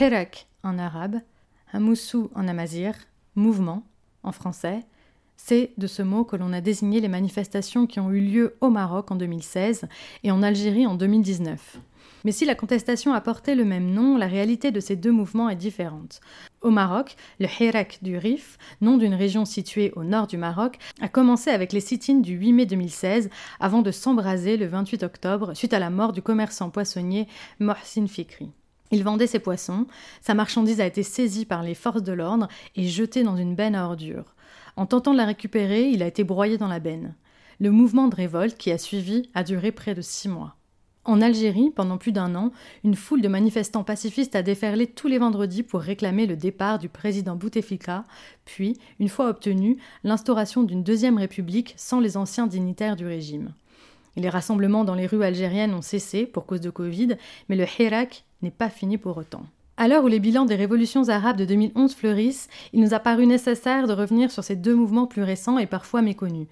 Hirak en arabe, Hamoussou en amazir, mouvement en français, c'est de ce mot que l'on a désigné les manifestations qui ont eu lieu au Maroc en 2016 et en Algérie en 2019. Mais si la contestation a porté le même nom, la réalité de ces deux mouvements est différente. Au Maroc, le Hirak du Rif, nom d'une région située au nord du Maroc, a commencé avec les sit du 8 mai 2016 avant de s'embraser le 28 octobre suite à la mort du commerçant poissonnier Mohsin Fikri. Il vendait ses poissons, sa marchandise a été saisie par les forces de l'ordre et jetée dans une benne à ordures. En tentant de la récupérer, il a été broyé dans la benne. Le mouvement de révolte qui a suivi a duré près de six mois. En Algérie, pendant plus d'un an, une foule de manifestants pacifistes a déferlé tous les vendredis pour réclamer le départ du président Bouteflika, puis, une fois obtenu, l'instauration d'une deuxième république sans les anciens dignitaires du régime. Les rassemblements dans les rues algériennes ont cessé pour cause de Covid, mais le Hirak n'est pas fini pour autant. À l'heure où les bilans des révolutions arabes de 2011 fleurissent, il nous a paru nécessaire de revenir sur ces deux mouvements plus récents et parfois méconnus.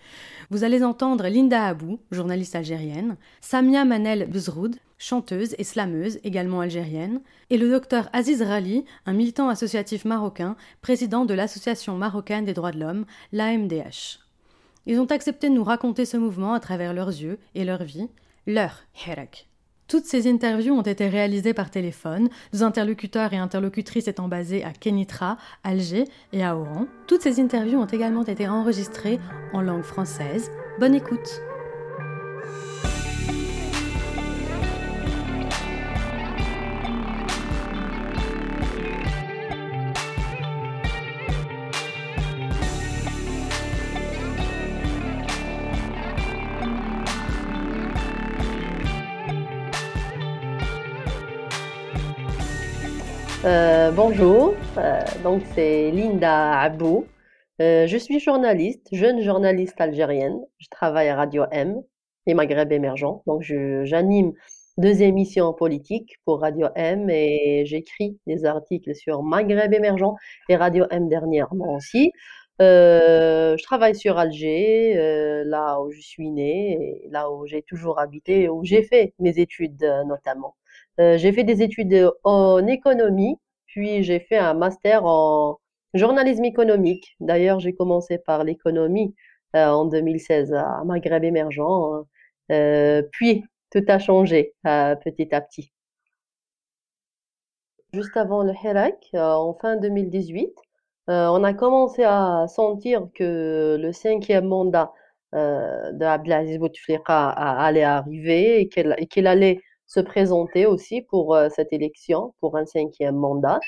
Vous allez entendre Linda Abou, journaliste algérienne, Samia Manel Bezroud, chanteuse et slameuse, également algérienne, et le docteur Aziz Rali, un militant associatif marocain, président de l'Association marocaine des droits de l'homme, l'AMDH. Ils ont accepté de nous raconter ce mouvement à travers leurs yeux et leur vie, leur Hirak. Toutes ces interviews ont été réalisées par téléphone, nos interlocuteurs et interlocutrices étant basés à Kenitra, Alger et à Oran. Toutes ces interviews ont également été enregistrées en langue française. Bonne écoute! Euh, bonjour, euh, donc c'est Linda Abou. Euh, je suis journaliste, jeune journaliste algérienne. Je travaille à Radio M et Maghreb émergent. Donc j'anime deux émissions politiques pour Radio M et j'écris des articles sur Maghreb émergent et Radio M dernièrement aussi. je travaille sur Alger, là où je suis née, là où j'ai toujours habité, où j'ai fait mes études notamment. Euh, j'ai fait des études en économie, puis j'ai fait un master en journalisme économique. D'ailleurs, j'ai commencé par l'économie euh, en 2016 à Maghreb émergent. Euh, puis tout a changé petit à petit. Juste avant le Hirak, en fin 2018, on a commencé à sentir que le cinquième mandat de Abdelaziz Bouteflika allait arriver et qu'il allait se présenter aussi pour euh, cette élection, pour un cinquième mandat.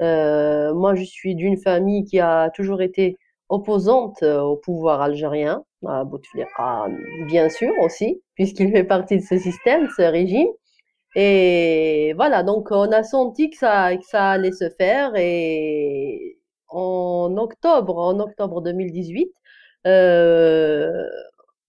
Euh, moi, je suis d'une famille qui a toujours été opposante euh, au pouvoir algérien, à Bouteflika, bien sûr aussi, puisqu'il fait partie de ce système, ce régime. Et voilà, donc on a senti que ça, allait se faire. Et en octobre, en octobre 2018, euh,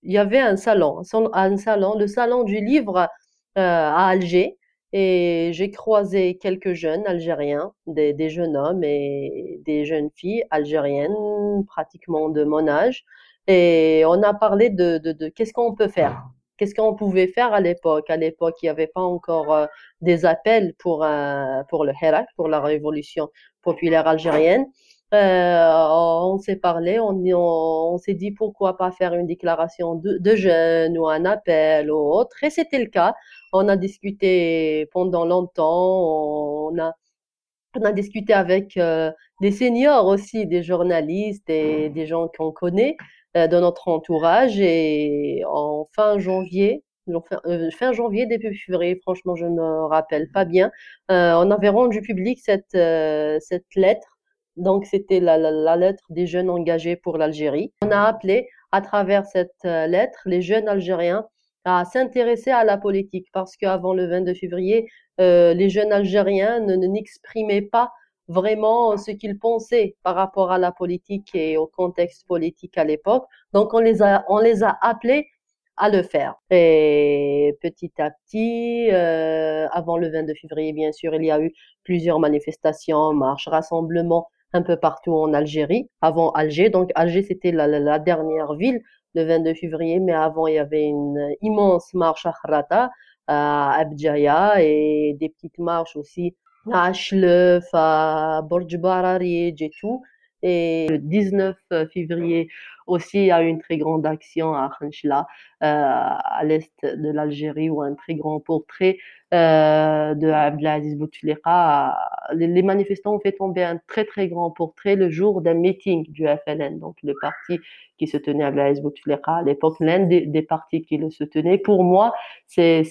il y avait un salon, un salon, le salon du livre à Alger et j'ai croisé quelques jeunes Algériens, des, des, jeunes hommes et des jeunes filles algériennes, pratiquement de mon âge. Et on a parlé de, de, de qu'est-ce qu'on peut faire, qu'est-ce qu'on pouvait faire à l'époque? À l'époque, il n'y avait pas encore euh, des appels pour, euh, pour le Hirak, pour la révolution populaire algérienne. Euh, on s'est parlé, on, on, s'est dit pourquoi pas faire une déclaration de, de jeunes ou un appel ou autre. Et c'était le cas. On a discuté pendant longtemps. On a, on a discuté avec euh, des seniors aussi, des journalistes et des gens qu'on connaît euh, de notre entourage. Et en fin janvier, fin, euh, fin janvier, début février, franchement, je ne me rappelle pas bien, on avait rendu public cette, cette lettre donc, c'était la, lettre des jeunes engagés pour l'Algérie. On a appelé à travers cette euh, lettre les jeunes Algériens à s'intéresser à la politique parce qu'avant le 22 février, euh, les jeunes Algériens ne n'exprimaient pas vraiment ce qu'ils pensaient par rapport à la politique et au contexte politique à l'époque. Donc, on les a, on les a appelés à le faire. Et petit à petit, euh, avant le 22 février, bien sûr, il y a eu plusieurs manifestations, marches, rassemblements un peu partout en Algérie, avant Alger. Donc Alger, c'était la, dernière ville le 22 février, mais avant, il y avait une immense marche à Kharata, à Abdjaya et des petites marches aussi à Achlef, à Borj et tout. Et le 19 février aussi, il y a une très grande action à Khanchla, euh, à l'est de l'Algérie, où un très grand portrait euh, de Abdelaziz Bouteflika. Les, manifestants ont fait tomber un très très grand portrait le jour d'un meeting du FLN, donc le parti qui se tenait à Abdelaziz Bouteflika à l'époque, l'un des, des, partis qui le soutenait. Pour moi, c'est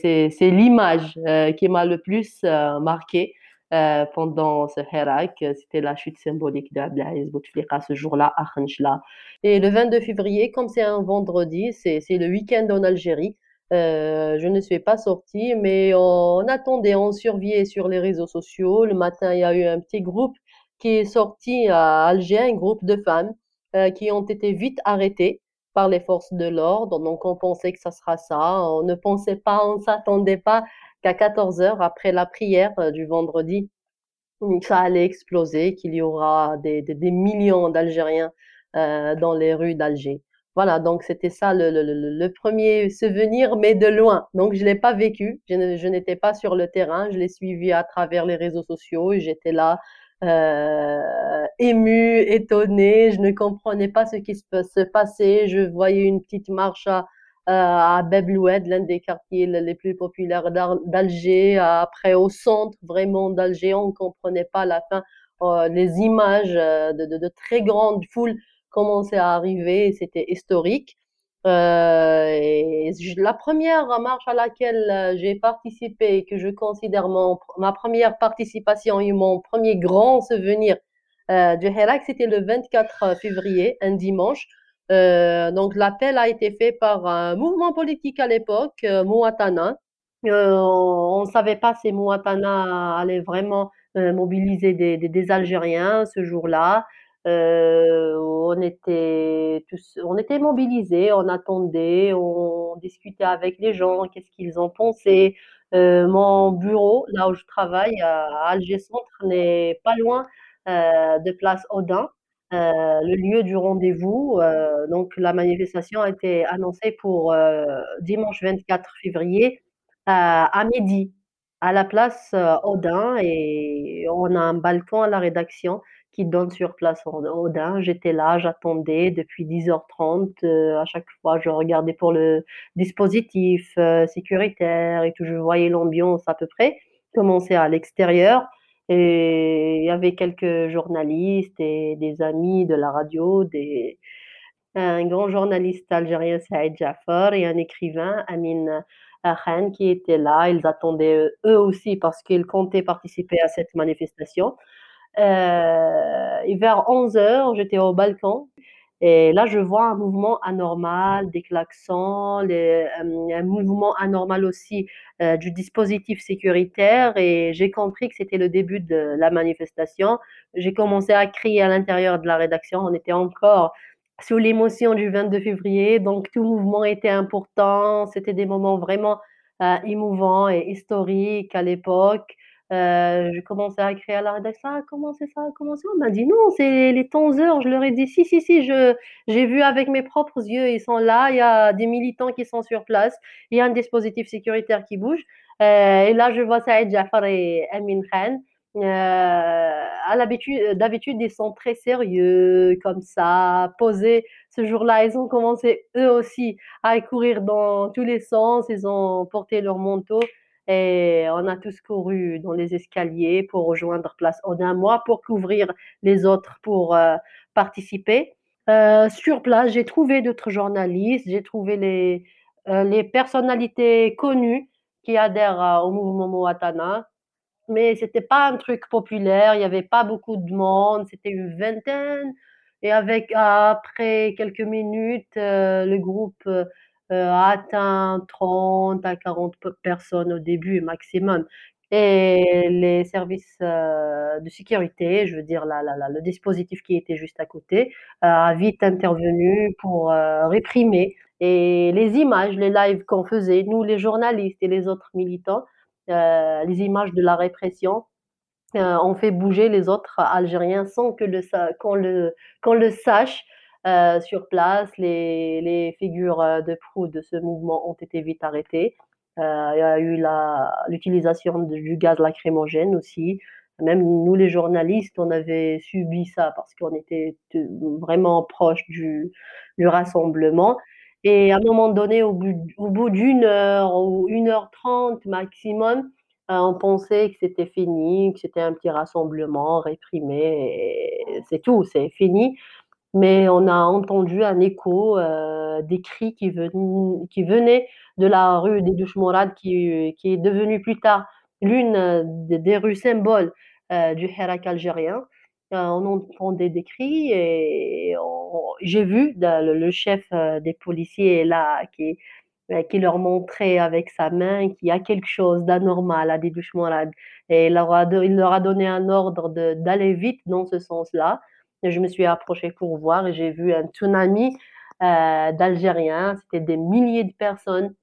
l'image euh, qui m'a le plus euh, marqué euh, pendant ce Hirak. C'était la chute symbolique d'Abdelaziz Bouteflika ce jour-là à Khanchla. Et le 22 février, comme c'est un vendredi, c'est le week-end en Algérie. Euh, je ne suis pas sortie, mais on attendait, on surveillait sur les réseaux sociaux. Le matin, il y a eu un petit groupe qui est sorti à Alger, un groupe de femmes euh, qui ont été vite arrêtées par les forces de l'ordre. Donc, on pensait que ça sera ça. On ne pensait pas, on ne s'attendait pas qu'à 14 heures après la prière euh, du vendredi, ça allait exploser, qu'il y aura des, millions d'Algériens euh, dans les rues d'Alger. Voilà, donc c'était ça le, premier souvenir, mais de loin. Donc je l'ai pas vécu, je n'étais pas sur le terrain, je l'ai suivi à travers les réseaux sociaux j'étais là euh, émue, étonnée, je ne comprenais pas ce qui se, se passait, je voyais une petite marche à, euh, à Bebloued, l'un des quartiers les plus populaires d'Alger, après au centre vraiment d'Alger, on ne comprenait pas la fin. Euh, les images euh, de, de, très grandes foules commençaient à arriver, c'était historique. Et la première marche à laquelle j'ai participé, que je considère mon, ma première participation et mon premier grand souvenir euh, du Hirak, c'était le 24 février, un dimanche. Euh, donc l'appel a été fait par un mouvement politique à l'époque, euh, Mouatana. Euh, on ne savait pas si Mouatana allait vraiment euh, mobiliser des, Algériens ce jour-là. On était tous, on était mobilisés, on attendait, on discutait avec les gens, qu'est-ce qu'ils en pensaient. mon bureau, là où je travaille à Alger Centre, n'est pas loin de Place Audin. Euh, le lieu du rendez-vous. Euh, donc la manifestation a été annoncée pour euh, dimanche 24 février à midi à la place Audin et on a un balcon à la rédaction qui donne sur place Audin. J'étais là, j'attendais depuis 10h30. à chaque fois, je regardais pour le dispositif sécuritaire et tout. Je voyais l'ambiance à peu près. Commencer à l'extérieur. Et il y avait quelques journalistes et des amis de la radio, un grand journaliste algérien, Saïd Jafar, et un écrivain, Amin Khan, qui étaient là. Ils attendaient eux aussi parce qu'ils comptaient participer à cette manifestation. Et vers 11 heures, j'étais au balcon et là, je vois un mouvement anormal, des klaxons, euh, un mouvement anormal aussi euh, du dispositif sécuritaire et j'ai compris que c'était le début de la manifestation. J'ai commencé à crier à l'intérieur de la rédaction. On était encore sous l'émotion du 22 février, donc tout mouvement était important. C'était des moments vraiment euh, émouvants et historiques à l'époque. Euh, je commençais à créer à la rédaction, ah, comment c'est ça, comment c'est On m'a dit non, c'est les temps heures. Je leur ai dit si, si, si, je, j'ai vu avec mes propres yeux, ils sont là, il y a des militants qui sont sur place, il y a un dispositif sécuritaire qui bouge. Euh, et là, je vois Saïd Jafar et Amin Khan. Euh, à l'habitude, d'habitude, ils sont très sérieux, comme ça, posés. Ce jour-là, ils ont commencé eux aussi à courir dans tous les sens. Ils ont porté leur manteau. Et on a tous couru dans les escaliers pour rejoindre Place Odin, moi pour couvrir les autres pour euh, participer. Euh, sur place, j'ai trouvé d'autres journalistes, j'ai trouvé les, euh, les personnalités connues qui adhèrent au mouvement Moatana. Mais c'était pas un truc populaire, il n'y avait pas beaucoup de monde, c'était une vingtaine. Et avec après quelques minutes, le groupe atteint 30 à 40 personnes au début maximum. Et les services euh, de sécurité, je veux dire la, la, la, le dispositif qui était juste à côté, euh, a vite intervenu pour euh, réprimer. Et les images, les lives qu'on faisait, nous les journalistes et les autres militants, euh, les images de la répression, euh, ont fait bouger les autres Algériens sans que le, le, qu'on le sache. Euh, sur place, les, figures euh, de proue de ce mouvement ont été vite arrêtées. Euh, il y a eu l'utilisation du gaz lacrymogène aussi. Même nous, les journalistes, on avait subi ça parce qu'on était vraiment proche du, rassemblement. Et à un moment donné, au bout, d'une heure ou une heure trente maximum, on pensait que c'était fini, que c'était un petit rassemblement réprimé, c'est tout, c'est fini. Mais on a entendu un écho euh, des cris qui, qui venaient de la rue des Douches Mourad, qui, est devenue plus tard l'une des rues symboles euh, du Hirak algérien. on entendait des cris et j'ai vu le, chef des policiers là qui euh, leur montrait avec sa main qu'il y a quelque chose d'anormal à des. Et il leur, a, il leur a donné un ordre d'aller vite dans ce sens-là. Je me suis approchée pour voir et j'ai vu un tsunami euh, d'Algériens. C'était des milliers de personnes,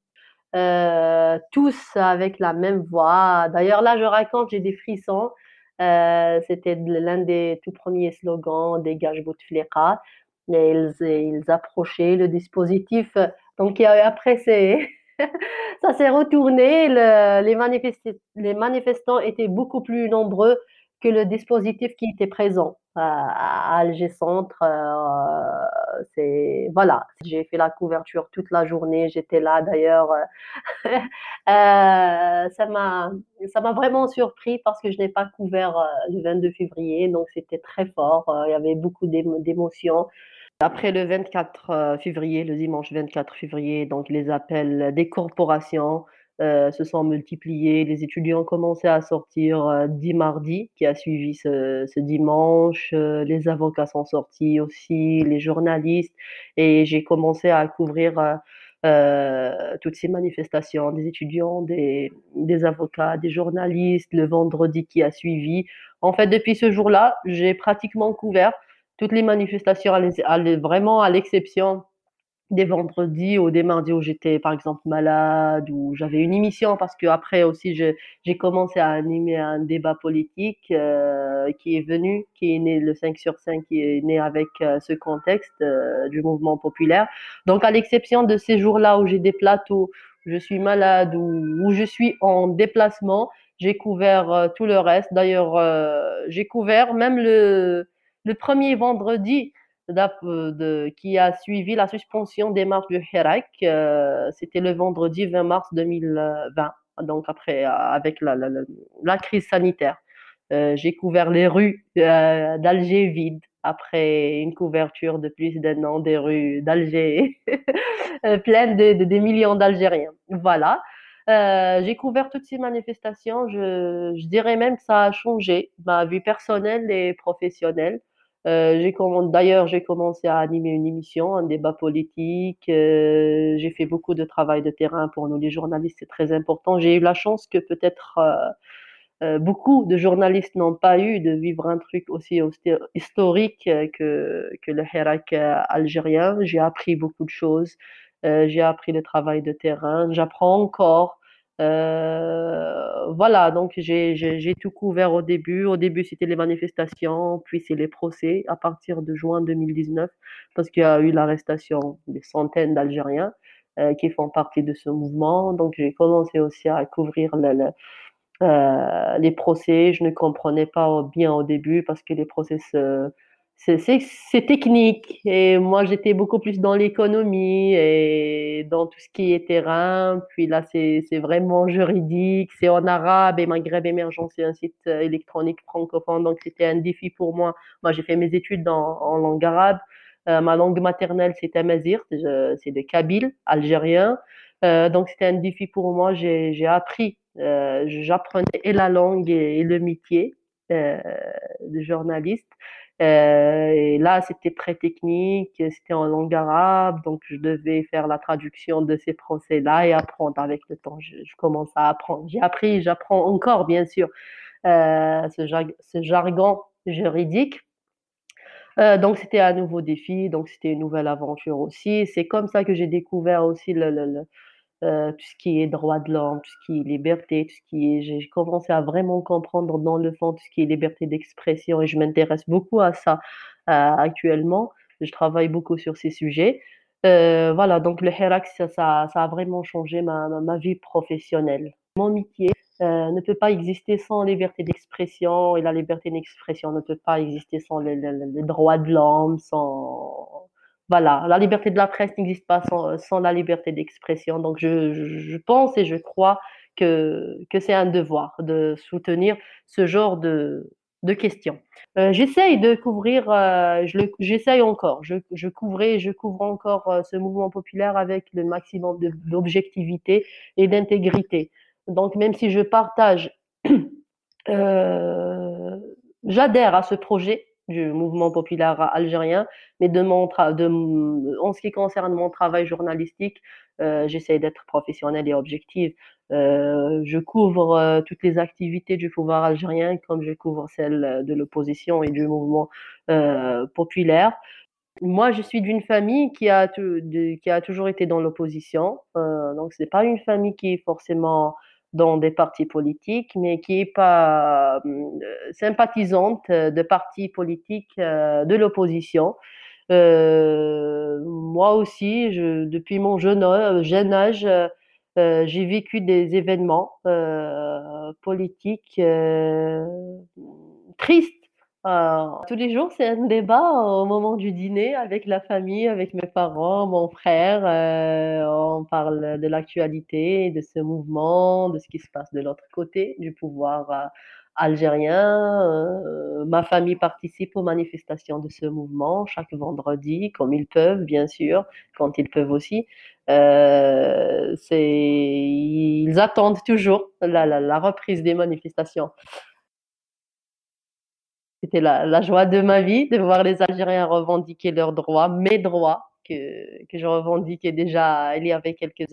euh, tous avec la même voix. D'ailleurs, là, je raconte, j'ai des frissons. Euh, C'était l'un des tout premiers slogans des Bouteflika. Et ils, ils approchaient le dispositif donc après, c'est ça s'est retourné. Le, les, les, manifestants étaient beaucoup plus nombreux que le dispositif qui était présent à, Alger Centre. Euh, c'est voilà, j'ai fait la couverture toute la journée. J'étais là d'ailleurs. euh, ça m'a ça m'a vraiment surpris parce que je n'ai pas couvert euh, le 22 février, donc c'était très fort. Euh, il y avait beaucoup d'émotions. Après le 24 euh, février, le dimanche 24 février, donc les appels des corporations euh, se sont multipliés. Les étudiants ont commencé à sortir euh, mardi, qui a suivi ce, ce dimanche. Euh, les avocats sont sortis aussi, les journalistes. Et j'ai commencé à couvrir euh, toutes ces manifestations des étudiants, des, des avocats, des journalistes, le vendredi qui a suivi. En fait, depuis ce jour-là, j'ai pratiquement couvert toutes les manifestations, vraiment à l'exception des vendredis ou des mardis où j'étais par exemple malade ou j'avais une émission parce que après aussi j'ai commencé à animer un débat politique euh, qui est venu, qui est né le 5 sur 5, qui est né avec euh, ce contexte euh, du mouvement populaire. Donc à l'exception de ces jours-là où j'ai des plateaux, où je suis malade ou où je suis en déplacement, j'ai couvert euh, tout le reste. D'ailleurs, j'ai couvert même le le premier vendredi de, qui a suivi la suspension des marches du Hirak, euh, c'était le vendredi 20 mars 2020, donc après, avec la, la, la crise sanitaire. Euh, j'ai couvert les rues euh, d'Alger vides après une couverture de plus d'un an des rues d'Alger pleines de, de, des millions d'Algériens. Voilà. Euh, j'ai couvert toutes ces manifestations. Je, je, dirais même que ça a changé ma vie personnelle et professionnelle. Euh, d'ailleurs, j'ai commencé à animer une émission, un débat politique. Euh, j'ai fait beaucoup de travail de terrain pour nous, les journalistes, c'est très important. J'ai eu la chance que peut-être euh, euh beaucoup de journalistes n'ont pas eu de vivre un truc aussi historique que, que le Hirak algérien. J'ai appris beaucoup de choses. j'ai appris le travail de terrain. J'apprends encore. Euh, voilà, donc j'ai tout couvert au début. Au début, c'était les manifestations, puis c'est les procès à partir de juin 2019, parce qu'il y a eu l'arrestation des centaines d'Algériens euh, qui font partie de ce mouvement. Donc j'ai commencé aussi à couvrir le, le, euh, les procès. Je ne comprenais pas bien au début parce que les procès se c'est technique. Et moi j'étais beaucoup plus dans l'économie et dans tout ce qui est terrain. Puis là c'est vraiment juridique. C'est en arabe et Maghreb émergent. C'est un site euh, électronique francophone. Donc c'était un défi pour moi. Moi j'ai fait mes études dans, en langue arabe. Euh, ma langue maternelle c'est amazir c'est de kabyle algérien. Euh, donc c'était un défi pour moi. J'ai appris euh, j'apprenais et la langue et, et le métier euh, de journaliste et là, c'était très technique, c'était en langue arabe, donc je devais faire la traduction de ces procès-là et apprendre avec le temps. Je, commence à apprendre. J'ai appris, j'apprends encore, bien sûr, euh, ce, jar ce, jargon juridique. Euh, donc c'était un nouveau défi, donc c'était une nouvelle aventure aussi. C'est comme ça que j'ai découvert aussi le euh, tout ce qui est droit de l'homme, tout ce qui est liberté, tout ce qui est, j'ai commencé à vraiment comprendre dans le fond tout ce qui est liberté d'expression et je m'intéresse beaucoup à ça euh, actuellement. Je travaille beaucoup sur ces sujets. Euh, voilà, donc le Hirak, ça, a vraiment changé ma, ma, vie professionnelle. Mon métier, ne peut pas exister sans liberté d'expression et la liberté d'expression ne peut pas exister sans les, droits de l'homme, sans voilà, la liberté de la presse n'existe pas sans, sans, la liberté d'expression. Donc je, je, pense et je crois que, que c'est un devoir de soutenir ce genre de, de questions. Euh, j'essaye de couvrir, euh, j'essaye encore, je, je couvrais, je couvre encore euh, ce mouvement populaire avec le maximum d'objectivité et d'intégrité. Donc même si je partage, euh, j'adhère à ce projet du mouvement populaire algérien, mais de mon de, en ce qui concerne mon travail journalistique, euh, j'essaie d'être professionnelle et objective. Euh, je couvre euh, toutes les activités du pouvoir algérien comme je couvre celles de l'opposition et du mouvement euh, populaire. Moi, je suis d'une famille qui a, qui a toujours été dans l'opposition. Euh, donc, ce n'est pas une famille qui est forcément dans des partis politiques, mais qui n'est pas euh, sympathisante de partis politiques euh, de l'opposition. Euh, moi aussi, depuis mon jeune âge, j'ai vécu des événements politiques tristes euh, tous les jours, c'est un débat au moment du dîner avec la famille, avec mes parents, mon frère. Euh, on parle de l'actualité, de ce mouvement, de ce qui se passe de l'autre côté du pouvoir euh, algérien. Euh, ma famille participe aux manifestations de ce mouvement chaque vendredi, comme ils peuvent, bien sûr, quand ils peuvent aussi. Euh, ils attendent toujours la reprise des manifestations. C'était la, joie de ma vie de voir les Algériens revendiquer leurs droits, mes droits, que, que je revendiquais déjà il y avait quelques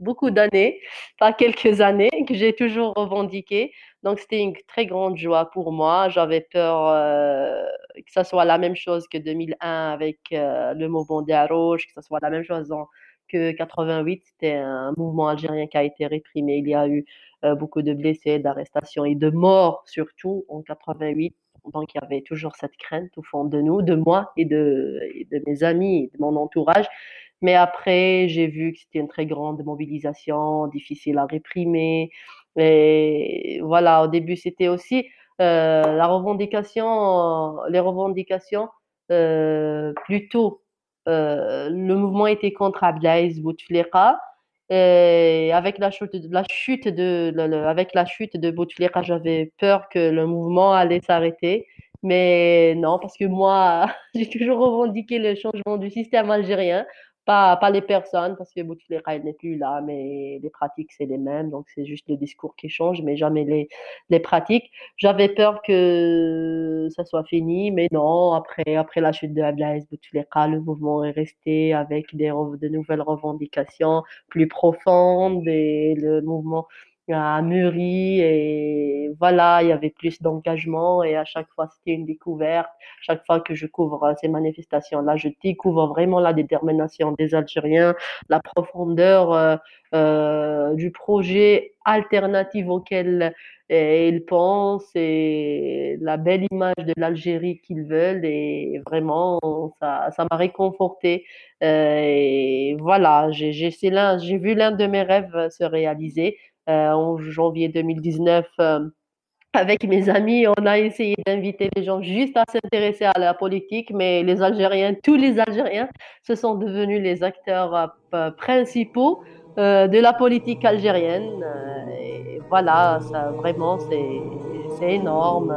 beaucoup d'années, pas quelques années, que j'ai toujours revendiqué. Donc c'était une très grande joie pour moi. J'avais peur euh, que ça soit la même chose que 2001 avec euh, le mouvement des Arouches, que ça soit la même chose en, que 88. C'était un mouvement algérien qui a été réprimé. Il y a eu euh, beaucoup de blessés, d'arrestations et de morts surtout en 88 donc il y avait toujours cette crainte au fond de nous, de moi et de, mes amis, de mon entourage. Mais après, j'ai vu que c'était une très grande mobilisation, difficile à réprimer. Et voilà, au début, c'était aussi euh, la revendication, les revendications euh, plutôt. Euh, le mouvement était contre Abdelaziz Bouteflika et avec la chute de, la chute de, le, de j'avais peur que le mouvement allait s'arrêter. Mais non, parce que moi, j'ai toujours revendiqué le changement du système algérien. Pas, pas les personnes, parce que Bouteflika, n'est plus là, mais les pratiques, c'est les mêmes. Donc, c'est juste le discours qui change, mais jamais les, les pratiques. J'avais peur que ça soit fini, mais non, après, après la chute de Abdelaziz Bouteflika, le mouvement est resté avec des, de nouvelles revendications plus profondes et le mouvement a mûri et voilà, il y avait plus d'engagement et à chaque fois c'était une découverte. Chaque fois que je couvre ces manifestations-là, je découvre vraiment la détermination des Algériens, la profondeur euh, euh, du projet alternatif auquel euh, ils pensent et la belle image de l'Algérie qu'ils veulent et vraiment ça ça m'a réconforté euh, et voilà j'ai vu l'un de mes rêves se réaliser euh, en janvier 2019 euh, avec mes amis, on a essayé d'inviter les gens juste à s'intéresser à la politique, mais les Algériens, tous les Algériens, se sont devenus les acteurs euh, principaux de la politique algérienne. Et voilà, ça vraiment, c'est énorme,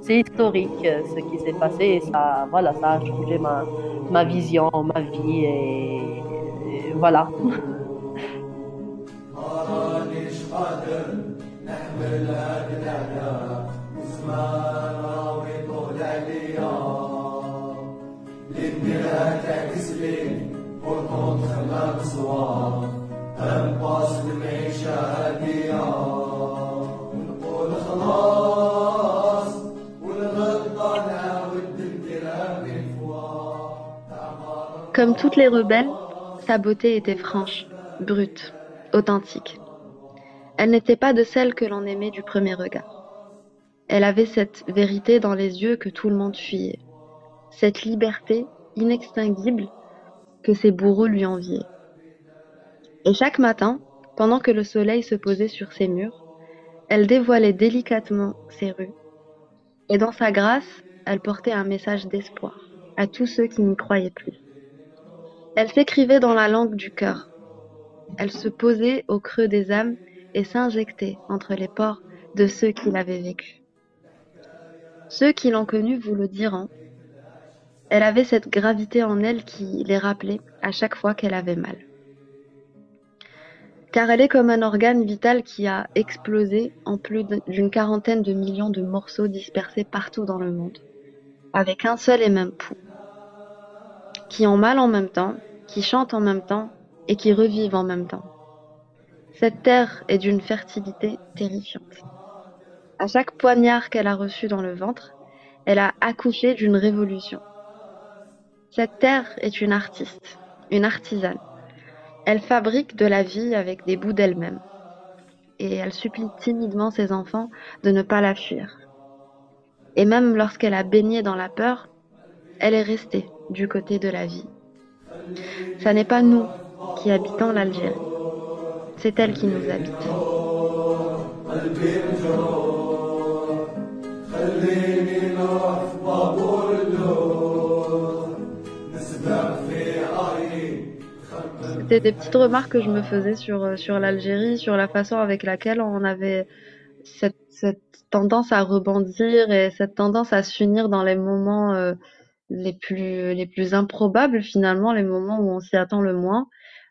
c'est historique ce qui s'est passé. Et ça, voilà, ça a changé ma, ma vision, ma vie, et voilà. مانيش قادر نحمل هاد العذاب زمان راوي طول عليا اللي تعكس لي بوركون خلاك صواب هم باس المعيشة هادية ونقول خلاص والغلطة نعاود نديرها Comme toutes les rebelles, sa beauté était franche, brute authentique. Elle n'était pas de celles que l'on aimait du premier regard. Elle avait cette vérité dans les yeux que tout le monde fuyait, cette liberté inextinguible que ses bourreaux lui enviaient. Et chaque matin, pendant que le soleil se posait sur ses murs, Elle dévoilait délicatement ses rues. Et dans sa grâce, elle portait un message d'espoir à tous ceux qui n'y croyaient plus. Elle s'écrivait dans la langue du cœur. Elle se posait au creux des âmes et s'injectait entre les pores de ceux qui l'avaient vécue. Ceux qui l'ont connue vous le diront. Elle avait cette gravité en elle qui les rappelait à chaque fois qu'elle avait mal. Car elle est comme un organe vital qui a explosé en plus d'une quarantaine de millions de morceaux dispersés partout dans le monde, avec un seul et même pouls, qui ont mal en même temps, qui chantent en même temps et qui revivent en même temps. Cette terre est d'une fertilité terrifiante. À chaque poignard qu'elle a reçu dans le ventre, elle a accouché d'une révolution. Cette terre est une artiste, une artisane. Elle fabrique de la vie avec des bouts d'elle-même. Et elle supplie timidement ses enfants de ne pas la fuir. Et même lorsqu'elle a baigné dans la peur, elle est restée du côté de la vie. Ce n'est pas nous qui habitons l'Algérie, c'est elle qui nous habite. C'était des petites remarques que je me faisais sur, euh, sur l'Algérie, sur la façon avec laquelle on avait cette, cette tendance à rebondir et cette tendance à s'unir dans les moments euh, les plus les plus improbables finalement, les moments où on s'y attend le moins.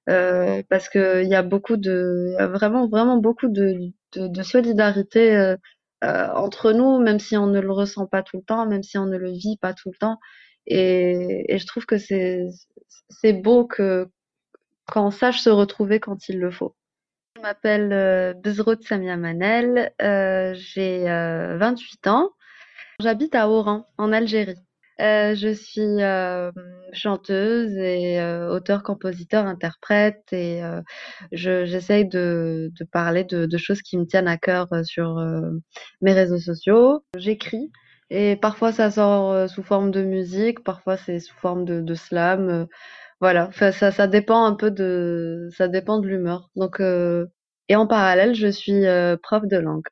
Euh, parce qu'il y a beaucoup de, y a vraiment vraiment beaucoup de, de, de solidarité euh, euh, entre nous, même si on ne le ressent pas tout le temps, même si on ne le vit pas tout le temps. Et, et je trouve que c'est c'est beau que qu'on sache se retrouver quand il le faut. Je m'appelle euh, Bezrot Samia Manel, euh, j'ai euh, 28 ans. J'habite à Oran, en Algérie. Euh, je suis euh, chanteuse et euh, auteur, compositeur, interprète et euh, je, j'essaye de, de parler de, de, choses qui me tiennent à cœur euh, sur euh, mes réseaux sociaux. J'écris et parfois ça sort sous forme de musique, parfois c'est sous forme de, de slam. voilà, enfin, ça, ça dépend un peu de, ça dépend de l'humeur. Donc, et en parallèle, je suis prof de langue.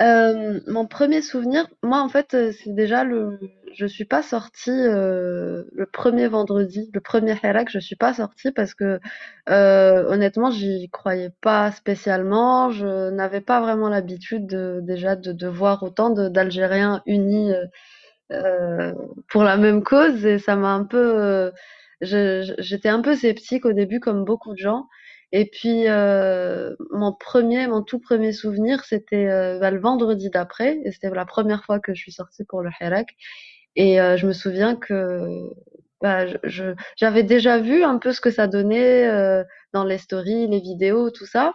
Euh, mon premier souvenir, moi en fait, c'est déjà le, je suis pas sortie euh, le premier vendredi, le premier hirak, je suis pas sortie parce que euh, honnêtement, j'y croyais pas spécialement. Je n'avais pas vraiment l'habitude de, déjà de, de voir autant d'Algériens unis euh, pour la même cause et ça m'a un peu, j'étais un peu sceptique au début comme beaucoup de gens. Et puis euh, mon premier, mon tout premier souvenir, c'était euh, bah, le vendredi d'après, et c'était la première fois que je suis sortie pour le Hirak. Et euh, je me souviens que bah, j'avais déjà vu un peu ce que ça donnait euh, dans les stories, les vidéos, tout ça.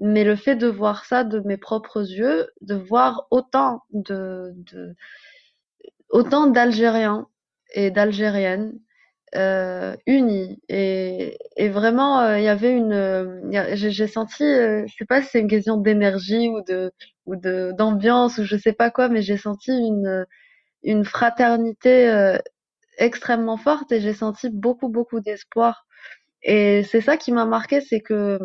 Mais le fait de voir ça de mes propres yeux, de voir autant de, autant d'Algériens et d'Algériennes euh, unis et, et vraiment euh, il y avait une euh, j'ai senti je sais pas si c'est une question d'énergie ou de ou de d'ambiance ou je sais pas quoi mais j'ai senti une une fraternité euh, extrêmement forte et j'ai senti beaucoup beaucoup d'espoir et c'est ça qui m'a marqué c'est que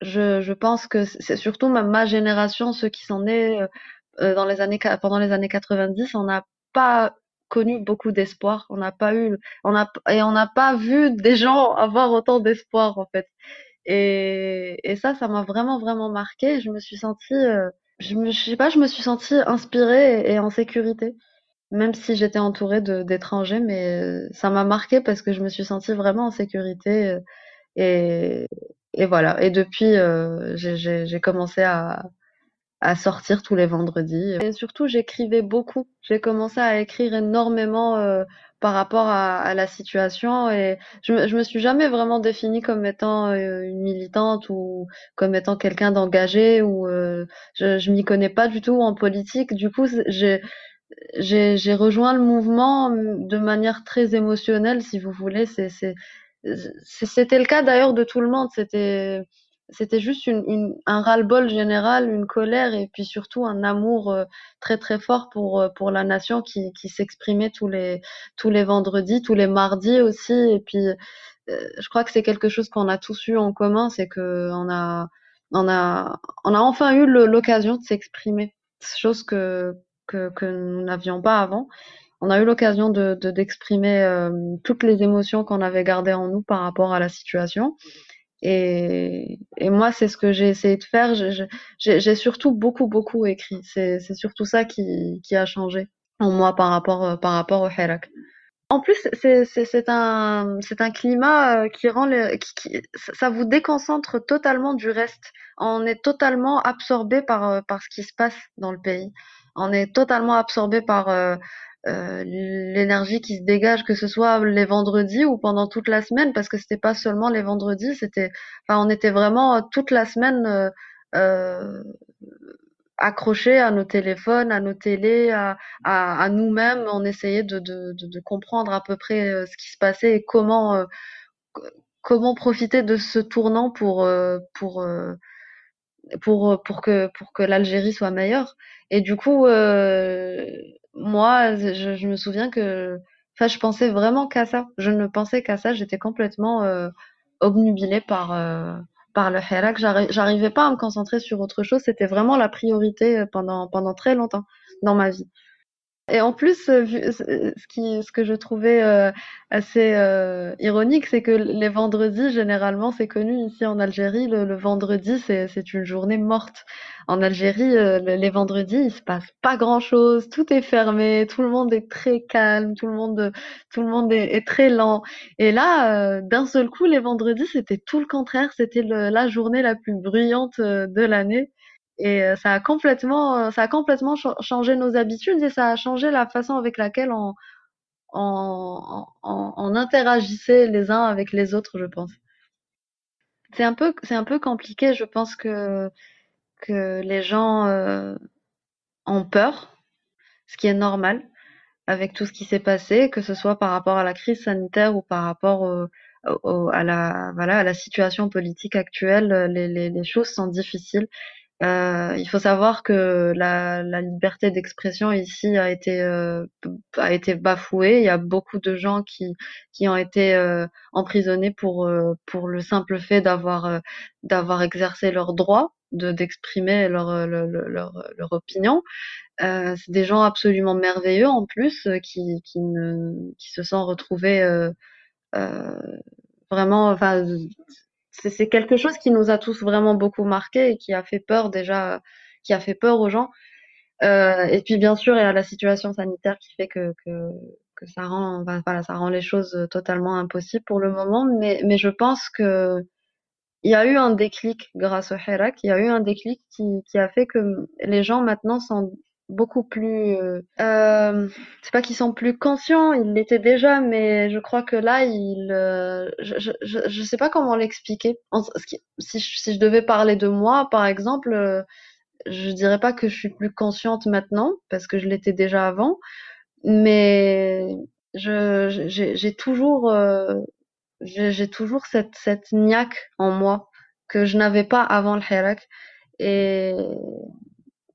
je, je pense que c'est surtout ma, ma génération ceux qui sont nés dans les années pendant les années 90 on n'a pas connu beaucoup d'espoir. On n'a pas eu, on a, et on n'a pas vu des gens avoir autant d'espoir, en fait. Et, et ça, ça m'a vraiment, vraiment marqué. Je me suis sentie, euh, je me, sais pas, je me suis sentie inspirée et en sécurité. Même si j'étais entourée d'étrangers, mais euh, ça m'a marqué parce que je me suis sentie vraiment en sécurité. euh, Et, et voilà. Et depuis, euh, j'ai, commencé à, à sortir tous les vendredis. Et surtout, j'écrivais beaucoup. J'ai commencé à écrire énormément euh, par rapport à, à, la situation et je je me suis jamais vraiment définie comme étant euh, une militante ou comme étant quelqu'un d'engagé ou je, je m'y connais pas du tout en politique. Du coup, j'ai j'ai rejoint le mouvement de manière très émotionnelle, si vous voulez. C'était le cas d'ailleurs de tout le monde. C'était c'était juste une, une, un ras-le-bol général, une colère et puis surtout un amour euh, très très fort pour euh, pour la nation qui, qui s'exprimait tous les tous les vendredis, tous les mardis aussi. Et puis euh, je crois que c'est quelque chose qu'on a tous eu en commun, c'est que on a on a, on a enfin eu l'occasion de s'exprimer, chose que, que, nous n'avions pas avant. On a eu l'occasion de, d'exprimer euh, toutes les émotions qu'on avait gardées en nous par rapport à la situation. Et, moi, c'est ce que j'ai essayé de faire. J'ai surtout beaucoup, beaucoup écrit. C'est surtout ça qui, a changé en moi par rapport, par rapport au Hirak. En plus, c'est un, un climat euh, qui rend le, qui, ça vous déconcentre totalement du reste. On est totalement absorbé par, euh, par ce qui se passe dans le pays. On est totalement absorbé par euh, euh, l'énergie qui se dégage, que ce soit les vendredis ou pendant toute la semaine, parce que c'était pas seulement les vendredis, c'était, enfin, on était vraiment toute la semaine euh, euh accrochés à nos téléphones, à nos télés, à, nous-mêmes. On essayait de, comprendre à peu près euh, ce qui se passait et comment, euh, comment profiter de ce tournant euh, pour, pour, pour que, pour que l'Algérie soit meilleure. Et du coup, moi, je, me souviens que, enfin, je pensais vraiment qu'à ça. Je ne pensais qu'à ça. J'étais complètement obnubilée par par le Hirak. J'arrivais pas à me concentrer sur autre chose. C'était vraiment la priorité euh, pendant, pendant très longtemps dans ma vie. Et en plus, euh, ce, qui, ce que je trouvais euh, assez euh, ironique, c'est que les vendredis, généralement, c'est connu ici en Algérie, le, vendredi, c'est une journée morte. En Algérie, les vendredis, il se passe pas grand-chose, tout est fermé, tout le monde est très calme, tout le monde, tout le monde est, est très lent. Et là, d'un seul coup, les vendredis, c'était tout le contraire, c'était la journée la plus bruyante de l'année. Et euh, ça a complètement, euh, ça a complètement changé nos habitudes et ça a changé la façon avec laquelle on, on, interagissait les uns avec les autres, je pense. C'est un peu, c'est un peu compliqué. Je pense que que les gens euh, ont peur, ce qui est normal avec tout ce qui s'est passé, que ce soit par rapport à la crise sanitaire ou par rapport à la voilà à la situation politique actuelle. Les, les choses sont difficiles euh, il faut savoir que la, la liberté d'expression ici a été euh, a été bafouée. Il y a beaucoup de gens qui qui ont été euh, emprisonnés pour euh, pour le simple fait d'avoir euh, d'avoir exercé leur droit de d'exprimer leur, leur, leur leur opinion. c'est des gens absolument merveilleux en plus qui qui ne qui se sont retrouvés vraiment enfin c'est quelque chose qui nous a tous vraiment beaucoup marqué et qui a fait peur déjà, qui a fait peur aux gens. Euh, et puis bien sûr, il y a la situation sanitaire qui fait que, que, que ça rend, voilà, ça rend les choses totalement impossibles pour le moment. Mais, mais je pense que il y a eu un déclic grâce au Hirak. Il y a eu un déclic qui, qui a fait que les gens maintenant sont beaucoup plus. Euh, euh, c'est pas qu'ils sont plus conscients, ils l'étaient déjà, mais je crois que là, ils. Euh, je, je, je, sais pas comment l'expliquer. Si je, si je devais parler de moi, par exemple, euh, je dirais pas que je suis plus consciente maintenant, parce que je l'étais déjà avant, mais je j'ai toujours euh, j'ai toujours cette cette niaque en moi que je n'avais pas avant le Hirak et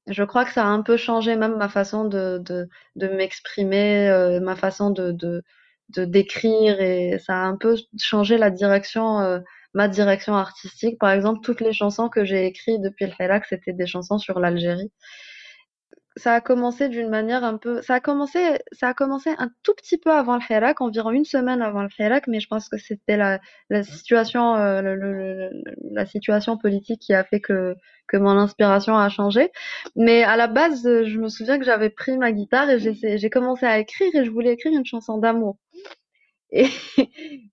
je crois que ça a un peu changé même ma façon de, de, m'exprimer, euh, ma façon de, de, d'écrire et ça a un peu changé la direction, euh, ma direction artistique. Par exemple, toutes les chansons que j'ai écrites depuis le Hirak, c'était des chansons sur l'Algérie ça a commencé d'une manière un peu, ça a commencé, ça a commencé un tout petit peu avant le Hirak, environ une semaine avant le Hirak, mais je pense que c'était la, la situation, euh, le, la situation politique qui a fait que que mon inspiration a changé. Mais à la base, je me souviens que j'avais pris ma guitare et j'ai commencé à écrire et je voulais écrire une chanson d'amour. Et,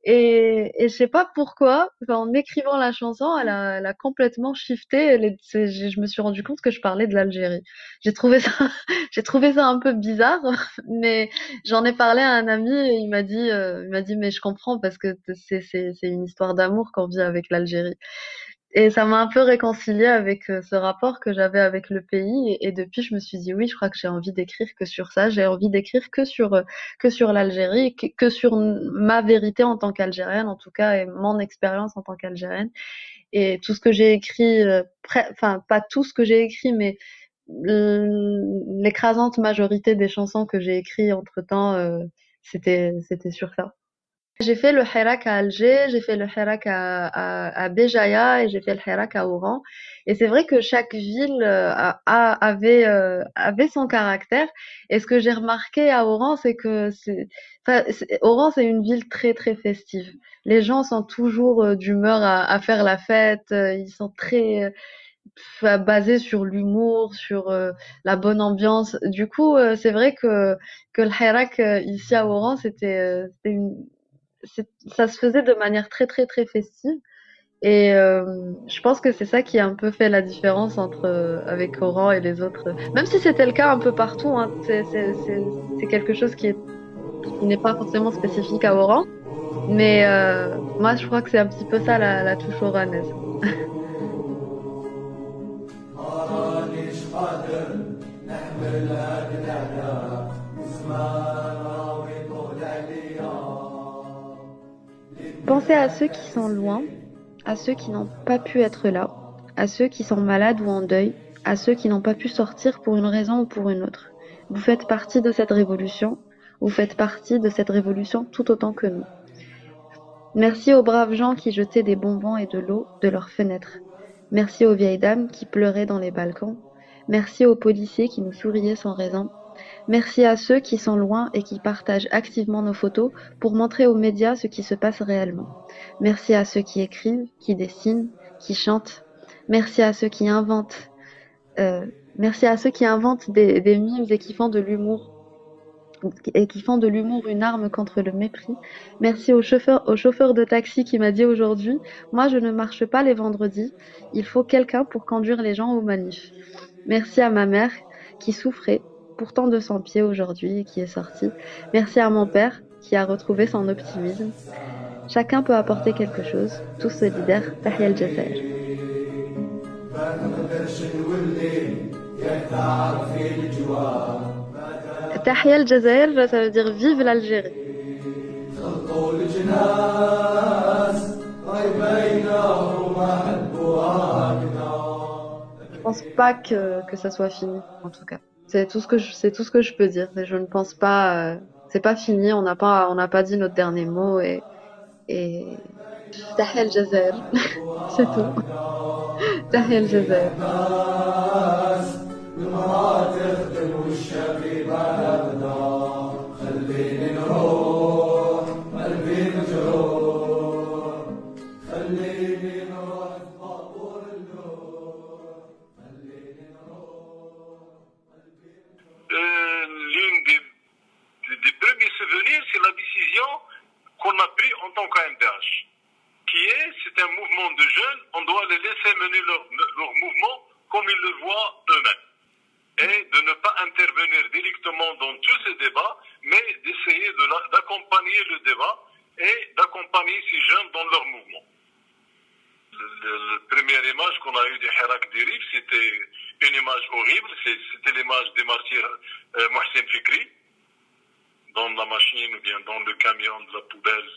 et, et je sais pas pourquoi, en écrivant la chanson, elle a, complètement shifté. Elle je me suis rendu compte que je parlais de l'Algérie. J'ai trouvé ça, j'ai trouvé ça un peu bizarre, mais j'en ai parlé à un ami et il m'a dit, euh, mais je comprends parce que c'est une histoire d'amour qu'on vit avec l'Algérie. Et ça m'a un peu réconcilié avec euh, ce rapport que j'avais avec le pays. Et, depuis, je me suis dit, oui, je crois que j'ai envie d'écrire que sur ça. J'ai envie d'écrire que sur, euh, que sur l'Algérie, que, sur ma vérité en tant qu'Algérienne, en tout cas, et mon expérience en tant qu'Algérienne. Et tout ce que j'ai écrit, euh, enfin, pas tout ce que j'ai écrit, mais l'écrasante majorité des chansons que j'ai écrites entre temps, c'était, c'était sur ça. J'ai fait le Hirak à Alger, j'ai fait le Hirak à, à, à Béjaïa et j'ai fait le Hirak à Oran. Et c'est vrai que chaque ville euh, a, avait, euh, avait son caractère. Et ce que j'ai remarqué à Oran, c'est que c'est, Oran, c'est une ville très, très festive. Les gens sont toujours euh, d'humeur à, à, faire la fête. Ils sont très basés sur l'humour, sur la bonne ambiance. Du coup, c'est vrai que, que le Hirak ici à Oran, c'était une ça se faisait de manière très très très festive. Et euh, je pense que c'est ça qui a un peu fait la différence entre euh, avec Oran et les autres. Même si c'était le cas un peu partout, hein, c'est quelque chose qui n'est pas forcément spécifique à Oran. Mais euh, moi, je crois que c'est un petit peu ça la, la touche oranaise. Pensez à ceux qui sont loin, à ceux qui n'ont pas pu être là, à ceux qui sont malades ou en deuil, à ceux qui n'ont pas pu sortir pour une raison ou pour une autre. Vous faites partie de cette révolution, vous faites partie de cette révolution tout autant que nous. Merci aux braves gens qui jetaient des bonbons et de l'eau de leurs fenêtres. Merci aux vieilles dames qui pleuraient dans les balcons. Merci aux policiers qui nous souriaient sans raison. Merci à ceux qui sont loin et qui partagent activement nos photos pour montrer aux médias ce qui se passe réellement. Merci à ceux qui écrivent, qui dessinent, qui chantent. Merci à ceux qui inventent. Euh, merci à ceux qui inventent des, mimes et qui font de l'humour et qui font de l'humour une arme contre le mépris. Merci au chauffeur, au chauffeur de taxi qui m'a dit aujourd'hui, moi je ne marche pas les vendredis, il faut quelqu'un pour conduire les gens aux manifs. Merci à ma mère qui souffrait pourtant de son pied aujourd'hui qui est sorti. Merci à mon père qui a retrouvé son optimisme. Chacun peut apporter quelque chose, tous solidaires. Tahia Jazair. Tahia Jazair, ça veut dire vive l'Algérie. Je pense pas que, que ça soit fini, en tout cas. C'est tout ce que je, c'est tout ce que je peux dire. Je ne pense pas, euh, c'est pas fini. On n'a pas, on n'a pas dit notre dernier mot et et Tahel Jazer, c'est tout. Tahel Jazer. C'est la décision qu'on a prise en tant qu'AMDH, qui est, c'est un mouvement de jeunes, on doit les laisser mener leur, mouvement comme ils le voient eux-mêmes. Et de ne pas intervenir directement dans tous ces débats, mais d'essayer d'accompagner le débat et d'accompagner ces jeunes dans leur mouvement. La première image qu'on a eue des Hirak Dirif, c'était une image horrible, c'était l'image des martyrs euh, Mohsen Fikri, dans la machine ou bien dans le camion de la poubelle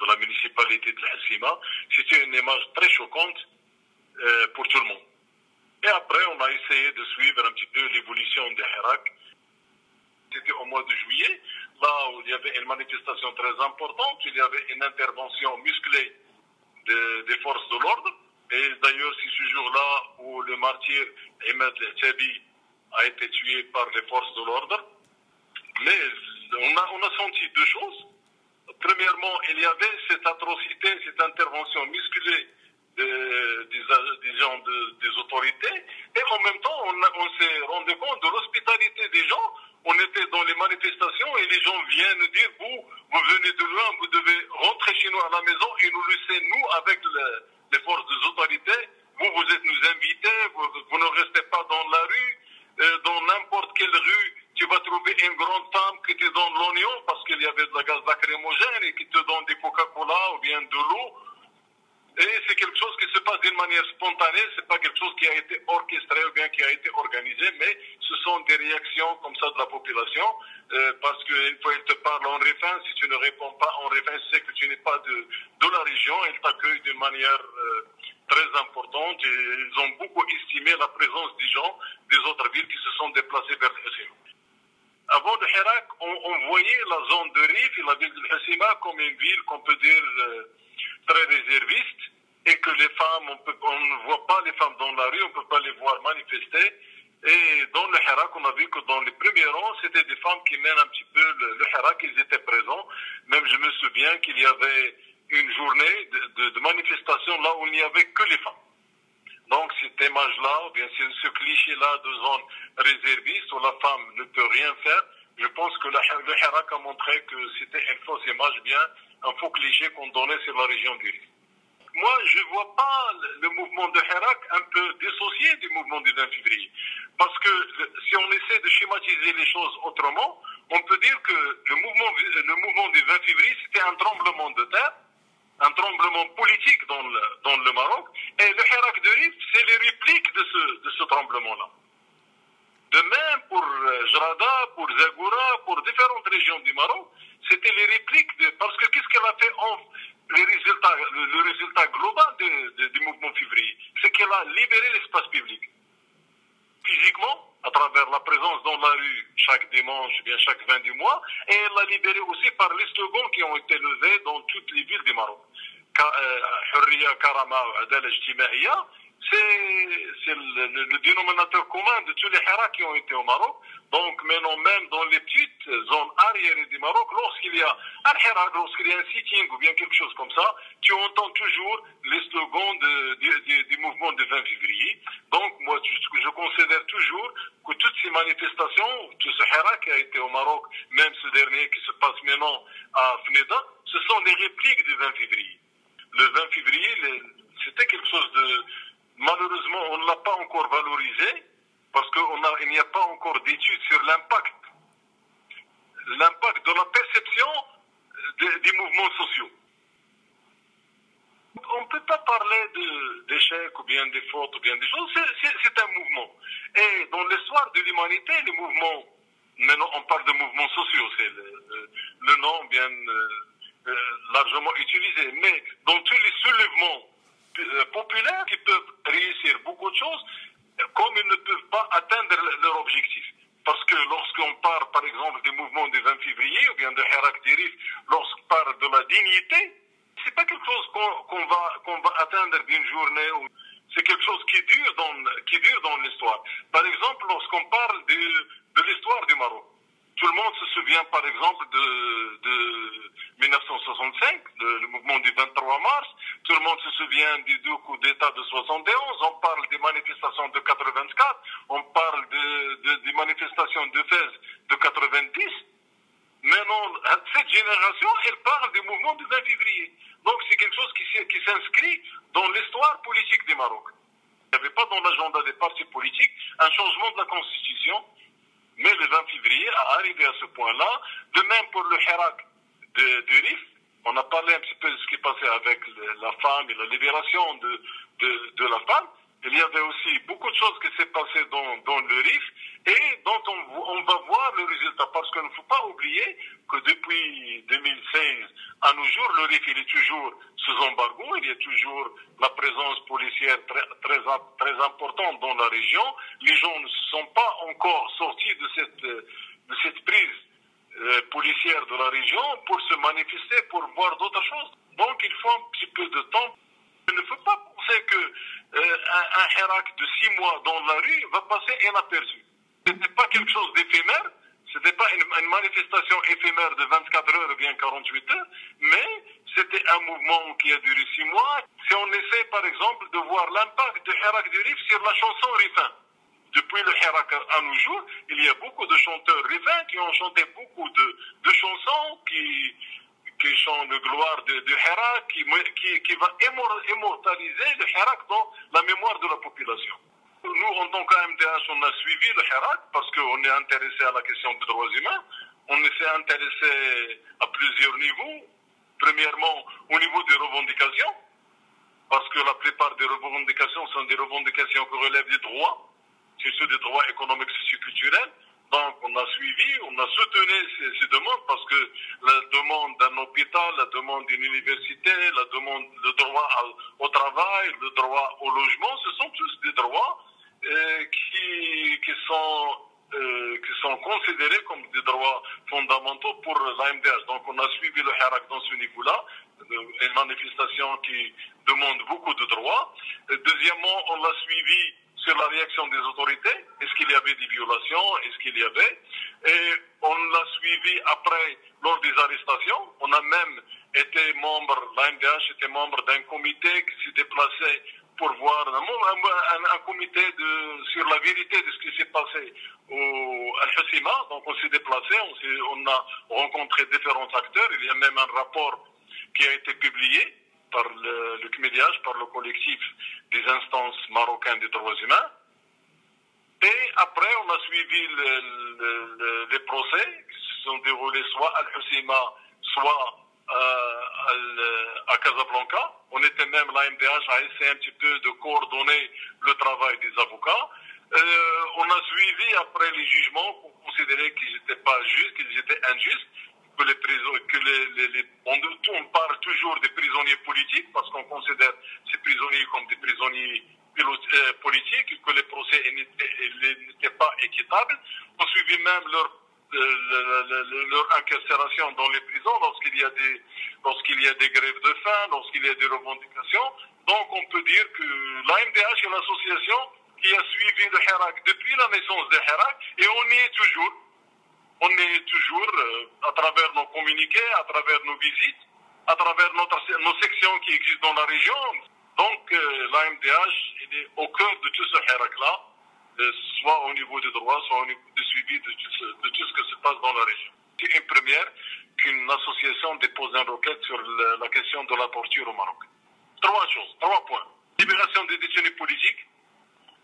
de la municipalité de Hassima. C'était une image très choquante euh, pour tout le monde. Et après, on a essayé de suivre un petit peu l'évolution des Hirak. C'était au mois de juillet, là où il y avait une manifestation très importante, il y avait une intervention musclée des forces de l'ordre. Et d'ailleurs, c'est ce jour-là où le martyr Ahmed Tchabi a été tué par les forces de l'ordre. Mais on a, on a senti deux choses. Premièrement, il y avait cette atrocité, cette intervention musculée des, gens des autorités. Et en même temps, on, on s'est rendu compte de l'hospitalité des gens. On était dans les manifestations et les gens viennent nous dire, vous, vous venez de loin, vous devez rentrer chez nous à la maison et nous laisser, nous, avec les forces des autorités. Vous, vous êtes nous invités, vous, vous ne restez pas dans la rue, euh, dans n'importe quelle rue tu vas trouver une grande femme qui te donne l'oignon parce qu'il y avait de la gaz lacrymogène et qui te donne des Coca-Cola ou bien de l'eau. Et c'est quelque chose qui se passe d'une manière spontanée, c'est pas quelque chose qui a été orchestré ou bien qui a été organisé, mais ce sont des réactions comme ça de la population, euh, parce qu'une fois ils te parlent en réfin, si tu ne réponds pas en réfin, c'est que tu n'es pas de, de la région, ils t'accueillent d'une manière euh, très importante et ils ont beaucoup estimé la présence des gens des autres villes qui se sont déplacés vers le avant le Hirak, on, voyait la zone de Rif et la ville de Hassima comme une ville qu'on peut dire euh, très réserviste et que les femmes, on, peut, on ne voit pas les femmes dans la rue, on ne peut pas les voir manifester. Et dans le Hirak, on a vu que dans les premiers rangs, c'était des femmes qui mènent un petit peu le, le Hirak, ils étaient présents. Même je me souviens qu'il y avait une journée de, de manifestation là où il n'y avait que les femmes. Donc cette image-là, ou bien ce cliché-là de zone réserviste où la femme ne peut rien faire, je pense que le Hirak a montré que c'était une fausse image, bien un faux cliché qu'on donnait sur la région du Rif. Moi, je ne vois pas le mouvement de Hirak un peu dissocié du mouvement du 20 février. Parce que si on essaie de schématiser les choses autrement, on peut dire que le mouvement, le mouvement du 20 février, c'était un tremblement de terre un tremblement politique dans le, dans le Maroc. Et le Hirak de Rif, c'est les répliques de ce, de ce tremblement-là. De même pour euh, Jrada, pour Zagoura, pour différentes régions du Maroc, c'était les répliques de, parce que qu'est-ce qu'elle a fait en, les résultats, le, résultat global du mouvement février, c'est qu'elle a libéré l'espace public. Physiquement, à travers la présence dans la rue chaque dimanche, bien chaque fin du mois, et elle l'a libéré aussi par les slogans qui ont été levés dans toutes les villes du Maroc. Karama, Adal c'est le, dénominateur commun de tous les haras qui ont été au Maroc. Donc maintenant, même dans les petites zones arriérées du Maroc, lorsqu'il y a un hara, lorsqu'il y a un sitting ou bien quelque chose comme ça, tu entends toujours les slogans du mouvement du 20 février. Donc moi, je, je, considère toujours que toutes ces manifestations, tout ce hara qui a été au Maroc, même ce dernier qui se passe maintenant à Fneda, ce sont des répliques du 20 février. Le 20 février, c'était quelque chose de Malheureusement, on ne l'a pas encore valorisé parce qu'il n'y a pas encore d'études sur l'impact, l'impact de la perception des, mouvements sociaux. On ne peut pas parler d'échecs ou bien des fautes ou bien des choses, c'est un mouvement. Et dans l'histoire de l'humanité, les mouvements, maintenant on parle de mouvements sociaux, c'est le, nom bien euh, euh, largement utilisé, mais dans tous les soulèvements euh, populaires qui peuvent réussir beaucoup de choses, comme ils ne peuvent pas atteindre leur objectif. Parce que lorsqu'on parle, par exemple, des mouvements du 20 février ou bien de Dirif, lorsqu'on parle de la dignité, c'est pas quelque chose qu'on va, qu'on va atteindre d'une journée. C'est quelque chose qui dure dans, dans l'histoire. Par exemple, lorsqu'on parle de, de l'histoire du Maroc, tout le monde se souvient, par exemple, de, de 1965, le, mouvement du 23 mars. Tout le monde se souvient du deux coups d'État de 71. On parle des manifestations de 84. On parle de, des manifestations de Fès de 90. Maintenant, cette génération, elle parle du mouvement du 20 février. Donc, c'est quelque chose qui, qui s'inscrit dans l'histoire politique du Maroc. Il n'y avait pas dans l'agenda des partis politiques un changement de la Constitution mais le 20 février a arrivé à ce point-là. De même pour le Hirak de, de Rif, on a parlé un petit peu de ce qui passait avec la femme et la libération de, de, de la femme. Il y avait aussi beaucoup de choses qui s'est passées dans, dans le RIF et dont on, on, va voir le résultat. Parce qu'il ne faut pas oublier que depuis 2016 à nos jours, le RIF il est toujours sous embargo. Il y a toujours la présence policière très, très, très importante dans la région. Les gens ne sont pas encore sortis de cette, de cette prise euh, policière de la région pour se manifester, pour voir d'autres choses. Donc il faut un petit peu de temps. Il ne faut pas penser que euh, un, de six mois dans la rue va passer inaperçu. Ce n'était pas quelque chose d'éphémère, ce n'était pas une, manifestation éphémère de 24 heures ou bien 48 heures, mais c'était un mouvement qui a duré six mois. Si on essaie par exemple de voir l'impact de Hirak du Rif sur la chanson Rifin, depuis le Hirak à nos jours, il y a beaucoup de chanteurs rifins qui ont chanté beaucoup de, de chansons qui, qui sont de gloire de, de Hirak, qui, qui, qui va immortaliser le Hirak dans la mémoire de la population. Nous, en tant qu'AMDH, on a suivi le Hirak parce qu'on est intéressé à la question des droits humains. On s'est intéressé à plusieurs niveaux. Premièrement, au niveau des revendications, parce que la plupart des revendications sont des revendications qui relèvent des droits, c'est ceux des droits économiques, socioculturels. Donc, on a suivi, on a soutenu ces, demandes parce que la demande d'un hôpital, la demande d'une université, la demande, le droit au travail, le droit au logement, ce sont tous des droits qui, qui sont euh, qui sont considérés comme des droits fondamentaux pour l'AMDH. Donc on a suivi le Hirak dans ce niveau-là, une manifestation qui demande beaucoup de droits. deuxièmement, on l'a suivi sur la réaction des autorités. Est-ce qu'il y avait des violations? Est-ce qu'il y avait? Et on l'a suivi après, lors des arrestations. On a même été membre, l'AMDH était membre d'un comité qui s'est déplacé pour voir un, un, comité de, sur la vérité de ce qui s'est passé au Al-Hassima. Donc on s'est déplacé, on, on, a rencontré différents acteurs. Il y a même un rapport qui a été publié par le, le par le collectif des instances marocaines des droits humains. Et après, on a suivi le, les procès qui se sont déroulés soit à Al-Hassima, soit euh, à Casablanca. On était même, la MDH a essayé un petit peu de coordonner le travail des avocats. Euh, on a suivi après les jugements qu'on considérait qu'ils n'étaient pas justes, qu'ils étaient injustes, que les que les, les, on, parle toujours des prisonniers politiques parce qu'on considère ces prisonniers comme des prisonniers euh, politiques, que les procès n'étaient pas équitables. On suivi même leur leur incarcération dans les prisons lorsqu'il y a des lorsqu'il y a des grèves de faim, lorsqu'il y a des revendications. Donc on peut dire que l'AMDH est l'association qui a suivi le Hirak depuis la naissance de Hirak et on y est toujours. On est toujours euh, à travers nos communiqués, à travers nos visites, à travers nos sections qui existent dans la région. Donc euh, l'AMDH est au cœur de tout ce Hirak-là soit au niveau des droits, soit au niveau du suivi de tout, ce, de ce qui se passe dans la région. C'est une première qu'une association dépose une requête sur la question de la torture au Maroc. Trois choses, trois points. Libération des détenus politiques,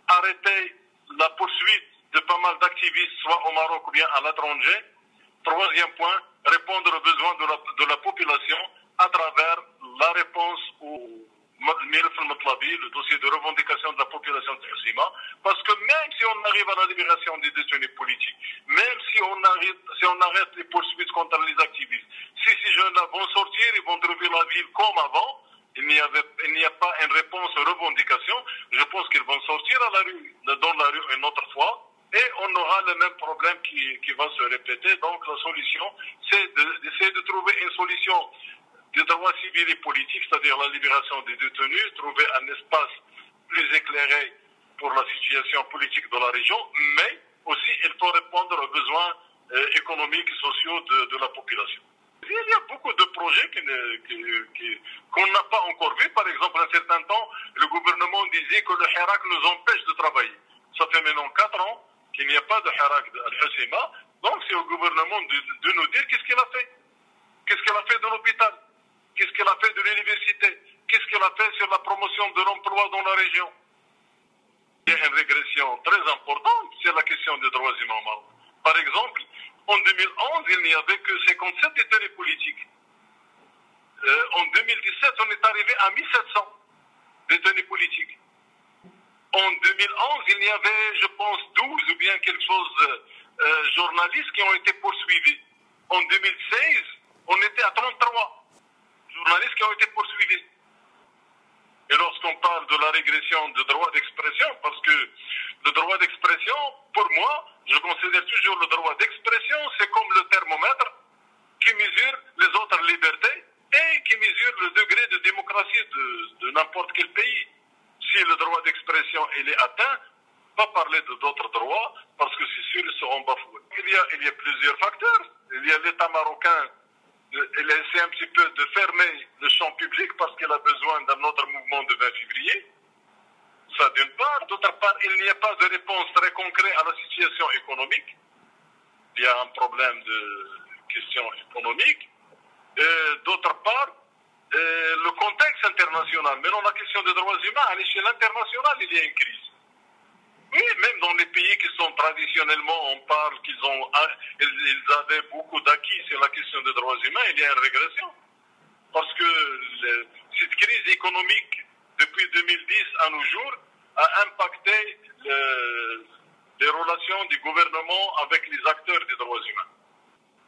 arrêter la poursuite de pas mal d'activistes, soit au Maroc ou bien à l'étranger. Troisième point, répondre aux besoins de la, de la population à travers la réponse aux le dossier de revendication de la population de Husima, parce que même si on arrive à la libération des détenus politiques, même si on, arrive, si on arrête les poursuites contre les activistes, si ces jeunes-là vont sortir, ils vont trouver la ville comme avant, il n'y, a pas une réponse aux revendications, je pense qu'ils vont sortir la rue, dans la rue une autre fois, et on aura le même problème qui, qui va se répéter. Donc la solution, c'est de trouver une solution des droits civils et politiques, c'est-à-dire la libération des détenus, trouver un espace plus éclairé pour la situation politique de la région, mais aussi il faut répondre aux besoins euh, économiques et sociaux de, la population. Il y a beaucoup de projets qu'on n'a pas encore vus. Par exemple, un certain temps, le gouvernement disait que le Hirak nous empêche de travailler. Ça fait maintenant quatre ans qu'il n'y a pas de Hirak al-Husseima. Donc c'est au gouvernement de, de nous dire qu'est-ce qu'il a fait. Qu'est-ce qu'il a fait de l'hôpital Qu'est-ce qu'elle a fait de l'université? Qu'est-ce qu'elle a fait sur la promotion de l'emploi dans la région? Il y a une régression très importante, c'est la question des droits humains Par exemple, en 2011, il n'y avait que 57 détenus politiques. Euh, en 2017, on est arrivé à 1700 détenus politiques. En 2011, il y avait, je pense, 12 ou bien quelque chose, de euh, journalistes qui ont été poursuivis. En 2016, on était à 33 journalistes qui ont été poursuivis. Et lorsqu'on parle de la régression du droit d'expression, parce que le droit d'expression, pour moi, je considère toujours le droit d'expression, c'est comme le thermomètre qui mesure les autres libertés et qui mesure le degré de démocratie de, n'importe quel pays. Si le droit d'expression est atteint, pas parler de d'autres droits, parce que c'est sûr, ils seront bafoués. Il y, a, il y a plusieurs facteurs. Il y a l'État marocain essaie un petit peu de fermer le champ public parce qu'elle a besoin d'un autre mouvement de 20 février. Ça d'une part. D'autre part, il n'y a pas de réponse très concrète à la situation économique. Il y a un problème de question économique. D'autre part, le contexte international. Mais dans la question des droits humains, à l'échelle internationale, il y a une crise. Oui, même dans les pays qui sont traditionnellement, on parle qu'ils ont, ils avaient beaucoup d'acquis sur la question des droits humains, il y a une régression. Parce que cette crise économique, depuis 2010 à nos jours, a impacté le, les relations du gouvernement avec les acteurs des droits humains.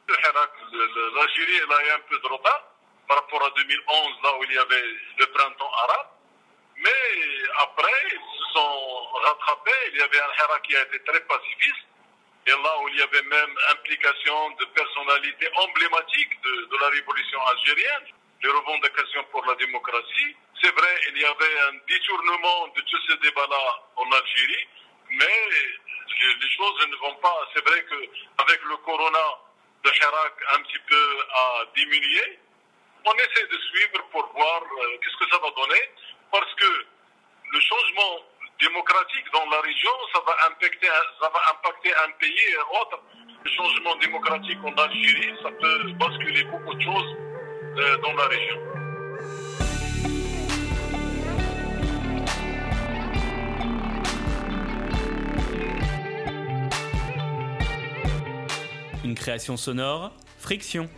L'Algérie, elle a eu un peu de retard par rapport à 2011, là où il y avait le printemps arabe. Mais après, sont rattrapés. Il y avait un Hera qui a été très pacifiste. et là où il y avait même implication de personnalités emblématiques de, la révolution algérienne, les revendications pour la démocratie. C'est vrai, il y avait un détournement de tous ces débats-là en Algérie, mais les choses ne vont pas. C'est vrai qu'avec le corona, le Hirak un petit peu a diminué. On essaie de suivre pour voir euh, qu'est-ce que ça va donner, parce que le changement démocratique dans la région, ça va impacter, un pays et autre. Le changement démocratique en Algérie, ça peut basculer beaucoup de choses euh, dans la région. Une création sonore, Friction.